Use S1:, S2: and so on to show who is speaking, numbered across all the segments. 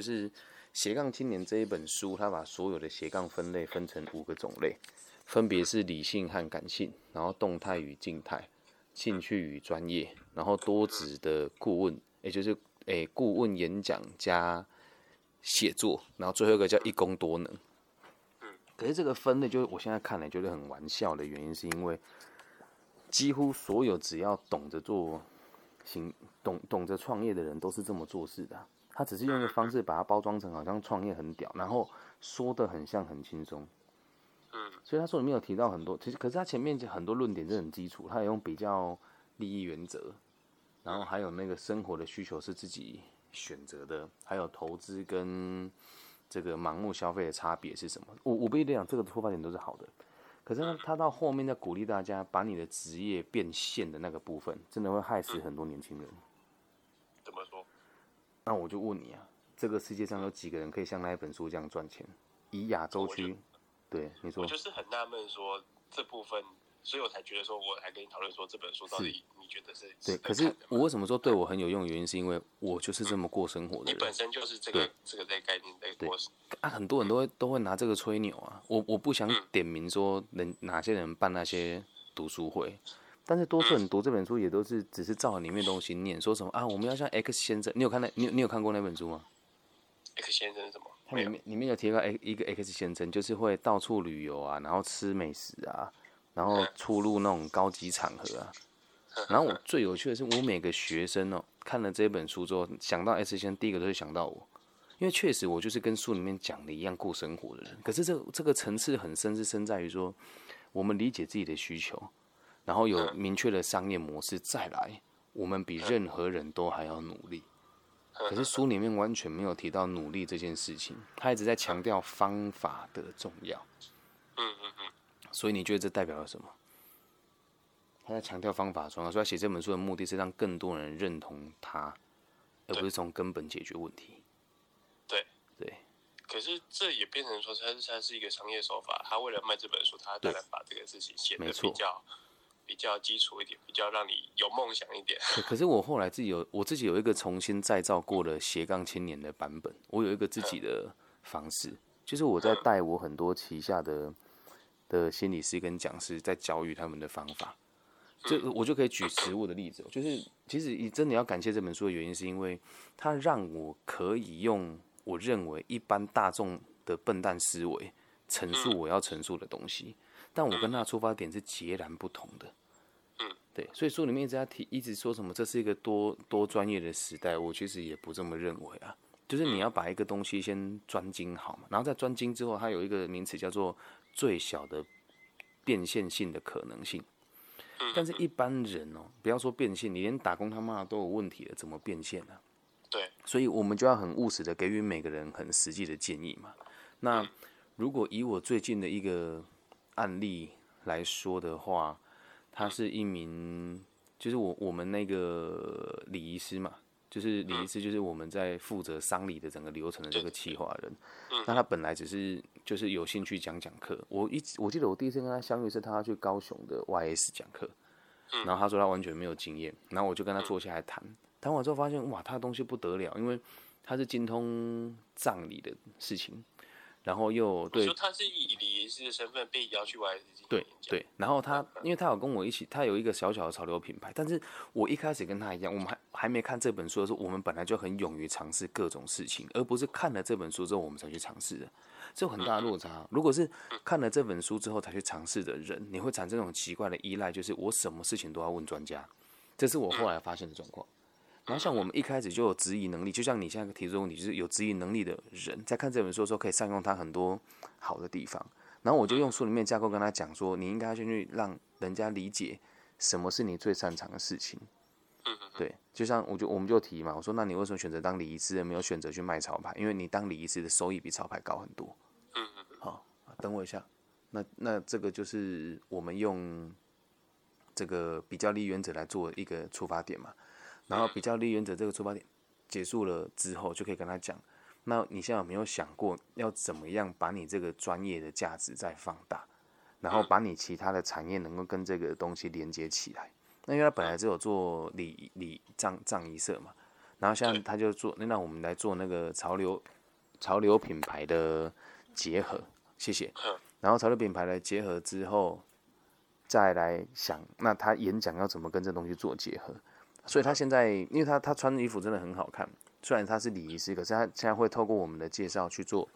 S1: 就是斜杠青年这一本书，它把所有的斜杠分类分成五个种类，分别是理性和感性，然后动态与静态，兴趣与专业，然后多职的顾问，也就是诶顾问演讲加写作，然后最后一个叫一工多能。可是这个分类，就是我现在看来觉得很玩笑的原因，是因为几乎所有只要懂得做行懂懂得创业的人，都是这么做事的。他只是用一个方式把它包装成好像创业很屌，然后说的很像很轻松。
S2: 嗯，
S1: 所以他说里面有提到很多，其实可是他前面很多论点是很基础，他也用比较利益原则，然后还有那个生活的需求是自己选择的，还有投资跟这个盲目消费的差别是什么？我我不一定讲这个出发点都是好的，可是呢，他到后面在鼓励大家把你的职业变现的那个部分，真的会害死很多年轻人。那我就问你啊，这个世界上有几个人可以像那一本书这样赚钱？以亚洲区，对你说
S2: 我，就是很纳闷，说这部分，所以我才觉得说，我还跟你讨论说这本书到底你觉得是
S1: 对，可是我为什么说对我很有用？原因是因为我就是这么过生活的人
S2: 你本身就是这个这个在概念在过，
S1: 啊，很多人都会都会拿这个吹牛啊。我我不想点名说人哪些人办那些读书会，但是多数人读这本书也都是只是照里面东西念，说什么啊，我们要像 X 先生，你有看那你有你有看过那本书吗
S2: ？X 先生是什么？
S1: 它里，面里面有提到 X 一个 X 先生，就是会到处旅游啊，然后吃美食啊，然后出入那种高级场合啊。然后我最有趣的是，我每个学生哦，看了这本书之后，想到 X 先生，第一个都会想到我，因为确实我就是跟书里面讲的一样过生活的人。可是这这个层次很深，是深在于说，我们理解自己的需求，然后有明确的商业模式，再来，我们比任何人都还要努力。可是书里面完全没有提到努力这件事情，他一直在强调方法的重要。
S2: 嗯嗯嗯，
S1: 所以你觉得这代表了什么？他在强调方法重要，所以他写这本书的目的是让更多人认同他，而不是从根本解决问题。
S2: 对
S1: 对，
S2: 可是这也变成说，他是它是一个商业手法，他为了卖这本书，他当然把这个事情写的
S1: 没错
S2: 比较比较基础一点，比较让你有梦想一点。
S1: 可可是我后来自己有我自己有一个重新再造过的斜杠青年的版本，我有一个自己的方式，就是我在带我很多旗下的的心理师跟讲师在教育他们的方法。这我就可以举实物的例子，就是其实你真的要感谢这本书的原因，是因为它让我可以用我认为一般大众的笨蛋思维陈述我要陈述的东西，但我跟他的出发点是截然不同的。对，所以书里面一直在提，一直说什么这是一个多多专业的时代，我其实也不这么认为啊。就是你要把一个东西先专精好嘛，然后在专精之后，它有一个名词叫做最小的变现性的可能性。但是一般人哦，不要说变现，你连打工他妈都有问题了，怎么变现呢、
S2: 对，
S1: 所以我们就要很务实的给予每个人很实际的建议嘛。那如果以我最近的一个案例来说的话，他是一名，就是我我们那个礼仪师嘛，就是礼仪师，就是我们在负责丧礼的整个流程的这个企划人。那他本来只是就是有兴趣讲讲课，我一我记得我第一次跟他相遇是他要去高雄的 YS 讲课，然后他说他完全没有经验，然后我就跟他坐下来谈，谈完之后发现哇，他的东西不得了，因为他是精通葬礼的事情，然后又对
S2: 你说他是以礼仪师的身份被邀去 YS
S1: 对，对，然后他，因为他有跟我一起，他有一个小小的潮流品牌，但是我一开始跟他一样，我们还还没看这本书的时候，我们本来就很勇于尝试各种事情，而不是看了这本书之后我们才去尝试的，这有很大的落差。如果是看了这本书之后才去尝试的人，你会产生那种奇怪的依赖，就是我什么事情都要问专家，这是我后来发现的状况。然后像我们一开始就有质疑能力，就像你现在提出的问题，就是有质疑能力的人，在看这本书的时候可以善用它很多好的地方。然后我就用书里面架构跟他讲说，你应该先去让人家理解什么是你最擅长的事情。对，就像我就我们就提嘛，我说那你为什么选择当礼仪师，而没有选择去卖潮牌？因为你当礼仪师的收益比潮牌高很多。嗯好，等我一下。那那这个就是我们用这个比较利原则来做一个出发点嘛。然后比较利原则这个出发点结束了之后，就可以跟他讲，那你现在有没有想过要怎么样把你这个专业的价值再放大，然后把你其他的产业能够跟这个东西连接起来？那因为他本来只有做礼礼葬葬仪社嘛，然后现在他就做，那我们来做那个潮流潮流品牌的结合，谢谢。然后潮流品牌的结合之后，再来想，那他演讲要怎么跟这东西做结合？所以他现在，因为他他穿的衣服真的很好看，虽然他是礼仪师，可是他现在会透过我们的介绍去做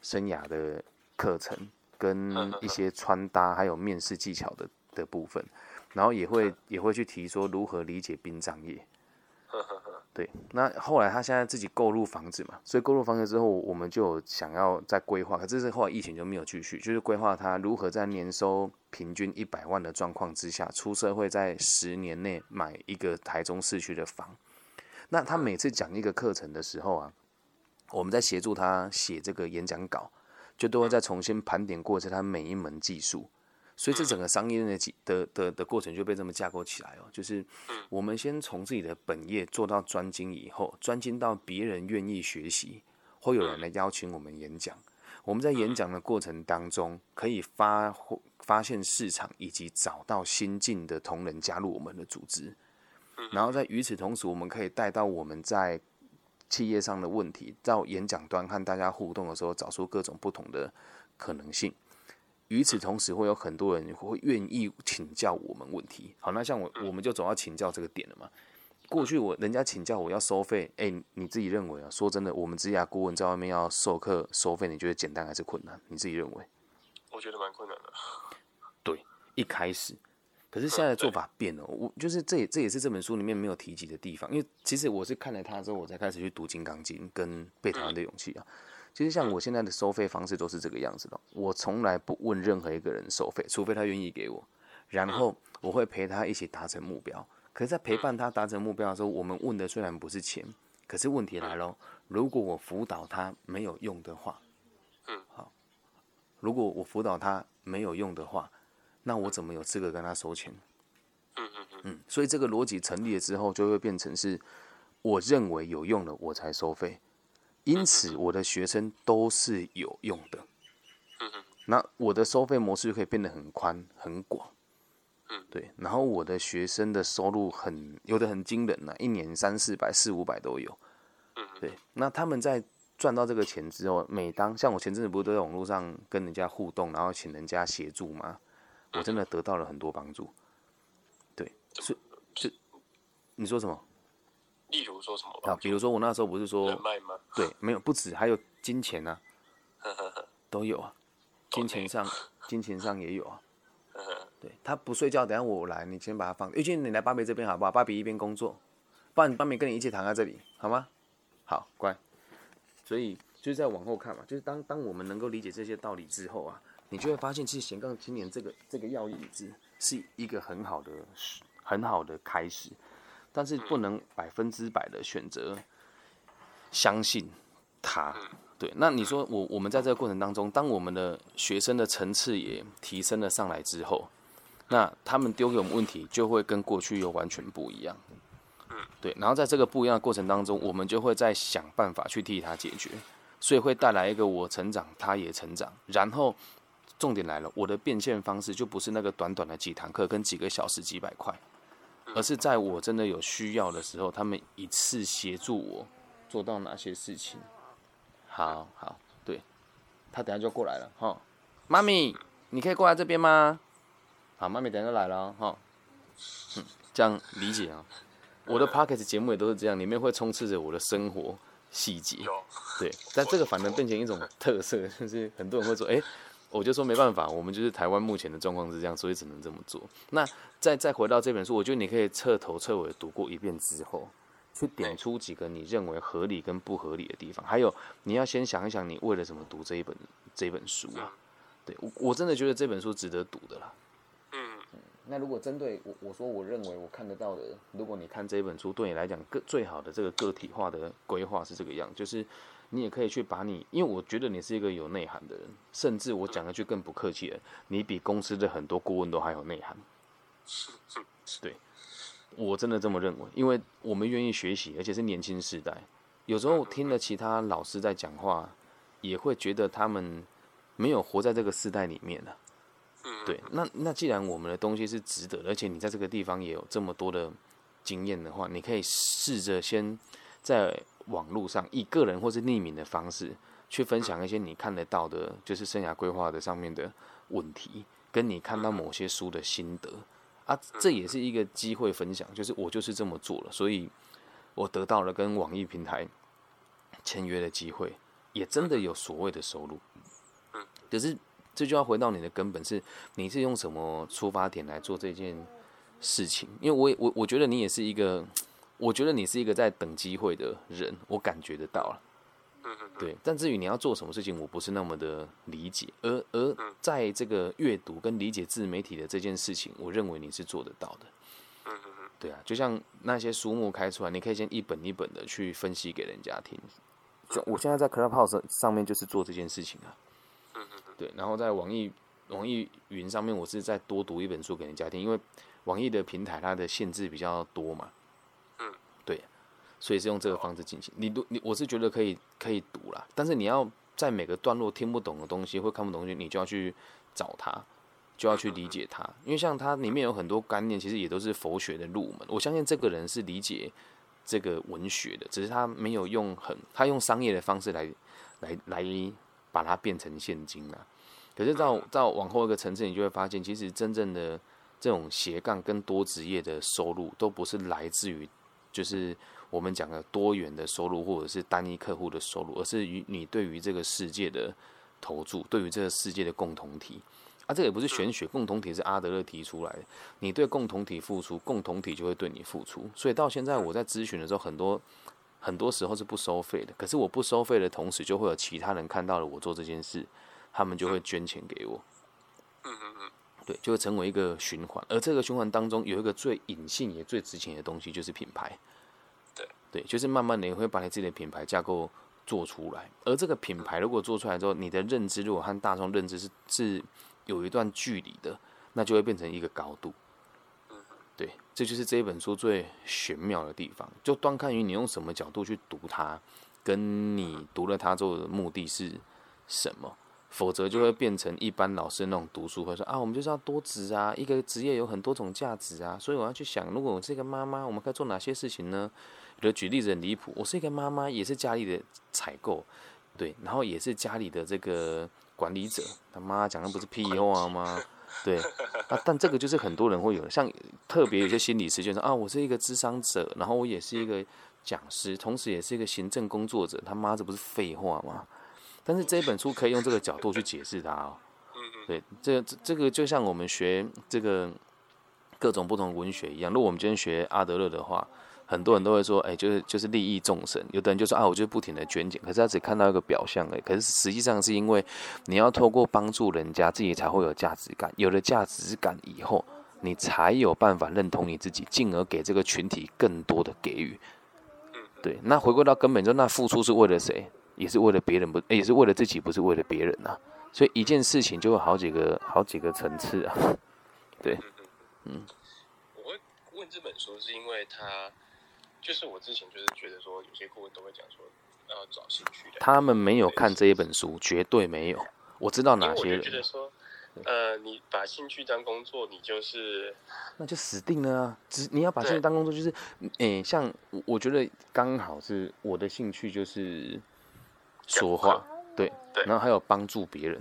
S1: 生涯的课程，跟一些穿搭还有面试技巧的的部分，然后也会也会去提说如何理解殡葬业。对，那后来他现在自己购入房子嘛，所以购入房子之后，我们就想要再规划，可是后来疫情就没有继续，就是规划他如何在年收平均一百万的状况之下，出社会在十年内买一个台中市区的房。那他每次讲一个课程的时候啊，我们在协助他写这个演讲稿，就都会再重新盘点过，这他每一门技术。所以这整个商业的的的的过程就被这么架构起来哦，就是我们先从自己的本业做到专精以后，专精到别人愿意学习，会有人来邀请我们演讲。我们在演讲的过程当中，可以发发现市场以及找到新进的同仁加入我们的组织。然后在与此同时，我们可以带到我们在企业上的问题，到演讲端和大家互动的时候，找出各种不同的可能性。与此同时，会有很多人会愿意请教我们问题。好，那像我，我们就总要请教这个点了嘛。过去我人家请教我要收费，哎，你自己认为啊？说真的，我们职业顾问在外面要授课收费，你觉得简单还是困难？你自己认为？
S2: 我觉得蛮困难的。
S1: 对，一开始，可是现在的做法变了。我就是这也这也是这本书里面没有提及的地方，因为其实我是看了它之后，我才开始去读《金刚经》跟《被讨厌的勇气》啊。其实像我现在的收费方式都是这个样子的，我从来不问任何一个人收费，除非他愿意给我，然后我会陪他一起达成目标。可是，在陪伴他达成目标的时候，我们问的虽然不是钱，可是问题来了，如果我辅导他没有用的话，
S2: 嗯，
S1: 好，如果我辅导他没有用的话，那我怎么有资格跟他收钱？
S2: 嗯嗯嗯，
S1: 嗯，所以这个逻辑成立了之后，就会变成是我认为有用的我才收费。因此，我的学生都是有用的。那我的收费模式就可以变得很宽很广。对。然后我的学生的收入很有的很惊人呐，一年三四百、四五百都有。对。那他们在赚到这个钱之后，每当像我前阵子不是都在网络上跟人家互动，然后请人家协助吗？我真的得到了很多帮助。对。是。是你说什么？
S2: 例如说什么？啊，
S1: 比如说我那时候不是说
S2: 人脉吗？
S1: 对，没有不止，还有金钱呐，都有啊，金钱上，金钱上也有啊。对他不睡觉，等下我来，你先把他放。玉俊，你来芭比这边好不好？芭比一边工作，不然芭比跟你一起躺在这里，好吗？好，乖。所以就是在往后看嘛，就是当当我们能够理解这些道理之后啊，你就会发现，其实斜杠青年这个这个要义字是一个很好的很好的开始。但是不能百分之百的选择相信他，对。那你说我我们在这个过程当中，当我们的学生的层次也提升了上来之后，那他们丢给我们问题就会跟过去又完全不一样，对。然后在这个不一样的过程当中，我们就会在想办法去替他解决，所以会带来一个我成长，他也成长。然后重点来了，我的变现方式就不是那个短短的几堂课跟几个小时几百块。而是在我真的有需要的时候，他们一次协助我做到哪些事情？好好，对，他等下就过来了哈。妈咪，你可以过来这边吗？好，妈咪等下就来了哈。嗯，这样理解啊。我的 p o c k e t 节目也都是这样，里面会充斥着我的生活细节。对，但这个反而变成一种特色，就是很多人会说，哎。我就说没办法，我们就是台湾目前的状况是这样，所以只能这么做。那再再回到这本书，我觉得你可以彻头彻尾读过一遍之后，去点出几个你认为合理跟不合理的地方。还有，你要先想一想，你为了什么读这一本这本书啊？对我我真的觉得这本书值得读的啦。
S2: 嗯，
S1: 那如果针对我我说我认为我看得到的，如果你看这一本书，对你来讲个最好的这个个体化的规划是这个样，就是。你也可以去把你，因为我觉得你是一个有内涵的人，甚至我讲一句更不客气的，你比公司的很多顾问都还有内涵。对，我真的这么认为，因为我们愿意学习，而且是年轻时代。有时候听了其他老师在讲话，也会觉得他们没有活在这个时代里面了。对，那那既然我们的东西是值得，而且你在这个地方也有这么多的经验的话，你可以试着先。在网络上以个人或是匿名的方式去分享一些你看得到的，就是生涯规划的上面的问题，跟你看到某些书的心得啊，这也是一个机会分享，就是我就是这么做了，所以我得到了跟网易平台签约的机会，也真的有所谓的收入。可是这就要回到你的根本，是你是用什么出发点来做这件事情？因为我也我我觉得你也是一个，我觉得你是一个在等机会的人，我感觉得到了。对，但至于你要做什么事情，我不是那么的理解。而而在这个阅读跟理解自媒体的这件事情，我认为你是做得到的。对啊，就像那些书目开出来，你可以先一本一本的去分析给人家听。就我现在在 Clubhouse 上面就是做这件事情啊。对，然后在网易网易云上面，我是再多读一本书给人家听，因为网易的平台它的限制比较多嘛。所以是用这个方式进行。你读你，我是觉得可以可以读啦，但是你要在每个段落听不懂的东西或看不懂东西，你就要去找它，就要去理解它。因为像它里面有很多观念，其实也都是佛学的入门。我相信这个人是理解这个文学的，只是他没有用很他用商业的方式来来来把它变成现金了。可是到到往后一个层次，你就会发现，其实真正的这种斜杠跟多职业的收入，都不是来自于就是我们讲的多元的收入，或者是单一客户的收入，而是与你对于这个世界的投注，对于这个世界的共同体。啊，这也不是玄学，共同体是阿德勒提出来的。你对共同体付出，共同体就会对你付出。所以到现在我在咨询的时候，很多很多时候是不收费的。可是我不收费的同时，就会有其他人看到了我做这件事。他们就会捐钱给我，嗯嗯嗯，对，就会成为一个循环。而这个循环当中有一个最隐性也最值钱的东西，就是品牌。
S2: 对，
S1: 就是慢慢的你会把你自己的品牌架构做出来。而这个品牌如果做出来之后，你的认知如果和大众认知是是有一段距离的，那就会变成一个高度。对，这就是这一本书最玄妙的地方，就端看于你用什么角度去读它，跟你读了它之后的目的是什么。否则就会变成一般老师那种读书会说啊，我们就是要多职啊，一个职业有很多种价值啊，所以我要去想，如果我是一个妈妈，我们可以做哪些事情呢？有的举例子很离谱，我是一个妈妈，也是家里的采购，对，然后也是家里的这个管理者。他妈讲的不是屁话吗？对啊，但这个就是很多人会有，像特别有些心理师就说啊，我是一个智商者，然后我也是一个讲师，同时也是一个行政工作者。他妈这不是废话吗？但是这本书可以用这个角度去解释它哦。对，这这这个就像我们学这个各种不同文学一样。如果我们今天学阿德勒的话，很多人都会说，哎，就是就是利益众生。有的人就说啊，我就不停的捐钱，可是他只看到一个表象已。可是实际上是因为你要透过帮助人家，自己才会有价值感。有了价值感以后，你才有办法认同你自己，进而给这个群体更多的给予。对，那回归到根本，就那付出是为了谁？也是为了别人不，也是为了自己，不是为了别人呐。所以一件事情就有好几个、好几个层次啊。对，
S2: 嗯。我会问这本书，是因为他就是我之前就是觉得说，有些顾问都会讲说要找兴趣的。
S1: 他们没有看这一本书，绝对没有。我知道哪些人。
S2: 觉得说，呃，你把兴趣当工作，你就是
S1: 那就死定了啊！只你要把兴趣当工作，就是，诶，像我觉得刚好是我的兴趣就是。说话，对，然后还有帮助别人，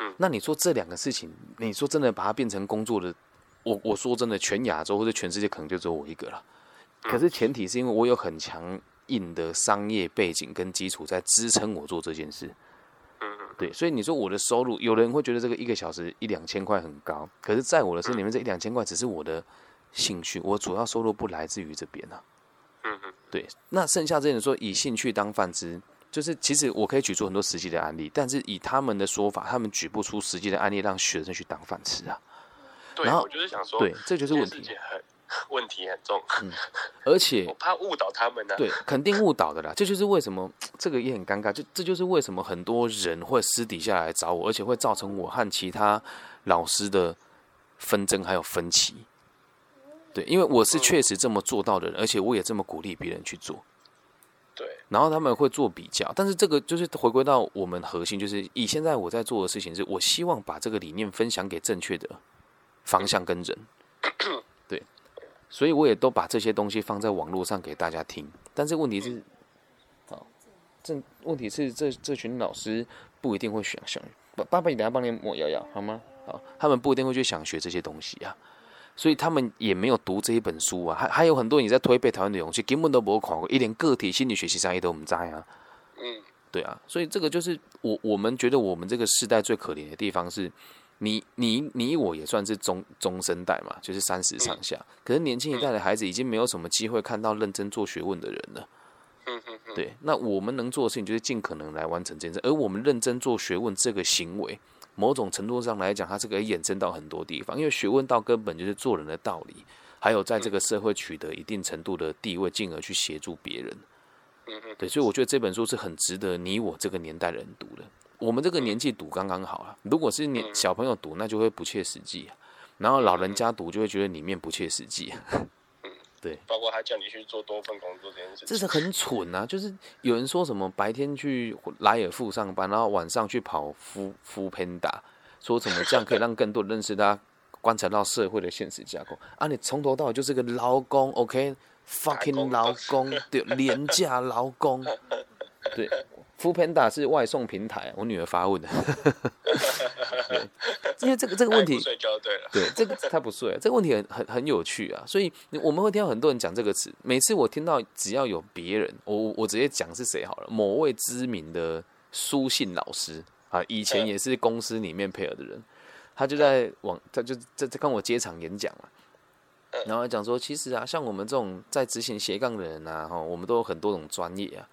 S1: 嗯，那你说这两个事情，你说真的把它变成工作的，我我说真的，全亚洲或者全世界可能就只有我一个了。可是前提是因为我有很强硬的商业背景跟基础在支撑我做这件事，嗯对，所以你说我的收入，有人会觉得这个一个小时一两千块很高，可是在我的心里面，这一两千块只是我的兴趣，我主要收入不来自于这边啊，嗯对，那剩下这些人说以兴趣当饭吃。就是，其实我可以举出很多实际的案例，但是以他们的说法，他们举不出实际的案例让学生去当饭吃啊。
S2: 对，我就是想说，
S1: 对，这就是问题，
S2: 很 问题很重。
S1: 嗯，而且
S2: 我怕误导他们呢。
S1: 对，肯定误导的啦。这就是为什么这个也很尴尬，就这就是为什么很多人会私底下来找我，而且会造成我和其他老师的纷争还有分歧。对，因为我是确实这么做到的人，而且我也这么鼓励别人去做。
S2: 对，
S1: 然后他们会做比较，但是这个就是回归到我们核心，就是以现在我在做的事情，是我希望把这个理念分享给正确的方向跟人，对，所以我也都把这些东西放在网络上给大家听，但是问题是，好，这问题是这这群老师不一定会想想，爸爸爸，你等下帮你抹药药好吗？好，他们不一定会去想学这些东西啊，所以他们也没有读这一本书啊，还还有很多你在推背台湾的勇气，根本都没有看过，一点个体心理学习上也都不在啊。
S2: 嗯，
S1: 对啊，所以这个就是我我们觉得我们这个时代最可怜的地方是，你你你我也算是中中生代嘛，就是三十上下，可是年轻一代的孩子已经没有什么机会看到认真做学问的人了。
S2: 嗯嗯嗯，
S1: 对，那我们能做的事情就是尽可能来完成这件事，而我们认真做学问这个行为。某种程度上来讲，它是可以衍生到很多地方，因为学问到根本就是做人的道理，还有在这个社会取得一定程度的地位，进而去协助别人。对，所以我觉得这本书是很值得你我这个年代人读的。我们这个年纪赌刚刚好啊，如果是年小朋友赌，那就会不切实际；然后老人家赌，就会觉得里面不切实际。对，
S2: 包括他叫你去做多份工作这件事，
S1: 这是很蠢啊！就是有人说什么白天去莱尔富上班，然后晚上去跑夫夫喷打，说什么这样可以让更多人认识他，观察到社会的现实架构啊！你从头到尾就是个劳工，OK，fucking 劳工，对，廉价劳工，对。F o o Panda 是外送平台，我女儿发问的。对，因为这个这个问题，
S2: 睡觉对了。
S1: 对，这个他不睡，这个问题很很很有趣啊。所以我们会听到很多人讲这个词。每次我听到只要有别人，我我直接讲是谁好了。某位知名的书信老师啊，以前也是公司里面配合的人，他就在网，他就在在跟我接场演讲嘛。然后讲说，其实啊，像我们这种在执行斜杠的人啊，哈，我们都有很多种专业啊。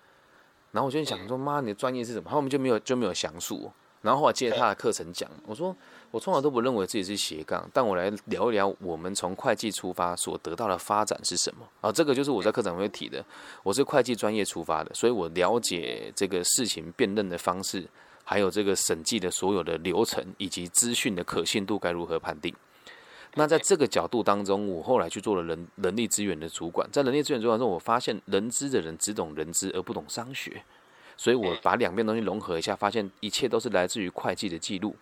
S1: 然后我就想说，妈，你的专业是什么？后面就没有就没有详述。然后后来接他的课程讲，我说我从来都不认为自己是斜杠，但我来聊一聊我们从会计出发所得到的发展是什么啊？这个就是我在课程会提的。我是会计专业出发的，所以我了解这个事情辨认的方式，还有这个审计的所有的流程以及资讯的可信度该如何判定。那在这个角度当中，我后来去做了人人力资源的主管，在人力资源主管中，我发现人资的人只懂人资而不懂商学，所以我把两边东西融合一下，发现一切都是来自于会计的记录，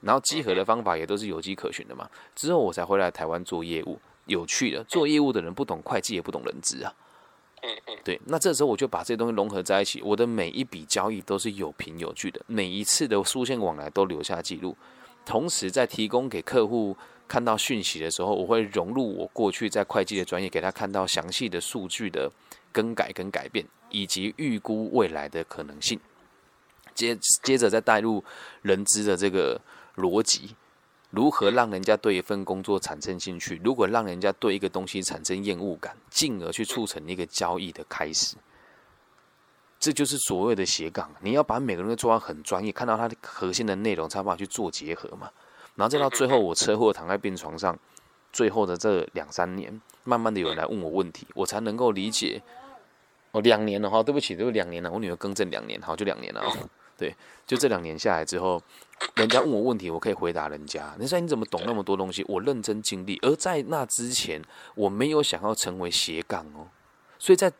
S1: 然后稽核的方法也都是有迹可循的嘛。之后我才回来台湾做业务，有趣的，做业务的人不懂会计也不懂人资啊。对，那这时候我就把这些东西融合在一起，我的每一笔交易都是有凭有据的，每一次的书信往来都留下记录，同时在提供给客户。看到讯息的时候，我会融入我过去在会计的专业，给他看到详细的数据的更改跟改变，以及预估未来的可能性。接接着再带入人资的这个逻辑，如何让人家对一份工作产生兴趣？如果让人家对一个东西产生厌恶感，进而去促成一个交易的开始，这就是所谓的斜杠。你要把每个人都做到很专业，看到他的核心的内容，才办法去做结合嘛。然后再到最后，我车祸躺在病床上，最后的这两三年，慢慢的有人来问我问题，我才能够理解。哦，两年了哈，对不起，都两年了，我女儿更正两年，好，就两年了哦。对，就这两年下来之后，人家问我问题，我可以回答人家。你说你怎么懂那么多东西？我认真经历，而在那之前，我没有想要成为斜杠哦。所以在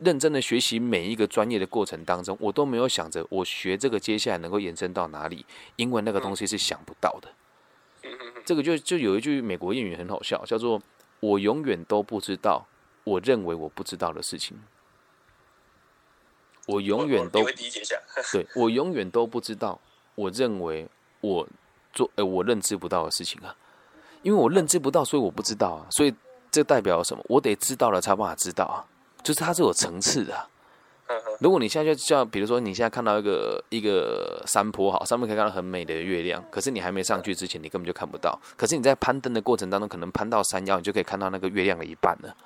S1: 认真的学习每一个专业的过程当中，我都没有想着我学这个接下来能够延伸到哪里，因为那个东西是想不到的。这个就就有一句美国谚语很好笑，叫做“我永远都不知道我认为我不知道的事情”。我永远都对我永远都不知道我认为我做呃我认知不到的事情啊，因为我认知不到，所以我不知道啊，所以这代表什么？我得知道了才办法知道啊，就是它是有层次的。如果你现在就叫，比如说你现在看到一个一个山坡，好，上面可以看到很美的月亮，可是你还没上去之前，你根本就看不到。可是你在攀登的过程当中，可能攀到山腰，你就可以看到那个月亮的一半了。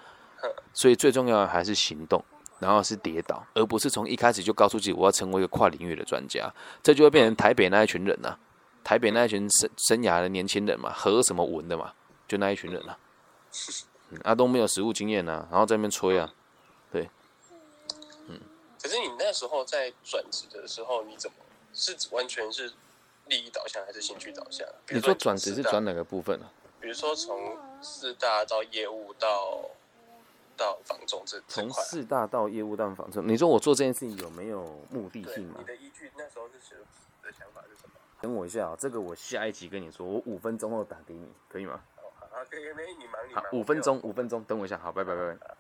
S1: 所以最重要的还是行动，然后是跌倒，而不是从一开始就告诉自己我要成为一个跨领域的专家，这就会变成台北那一群人呐，台北那一群生生涯的年轻人嘛，和什么文的嘛，就那一群人啊，阿东没有实务经验呐，然后在那边吹啊。
S2: 可是你那时候在转职的时候，你怎么是完全是利益导向还是兴趣导向？
S1: 你说转职是转哪个部分呢？
S2: 比如说从四大到业务到到房中这
S1: 从四大到业务到房中，你说我做这件事情有没有目的性吗？
S2: 你的依据那时候是什的想法是什么？
S1: 等我一下啊，这个我下一集跟你说，我五分钟后打给你，可以吗？
S2: 好，可以，没你忙你忙。
S1: 五分钟，五分钟，等我一下，好，拜拜拜拜。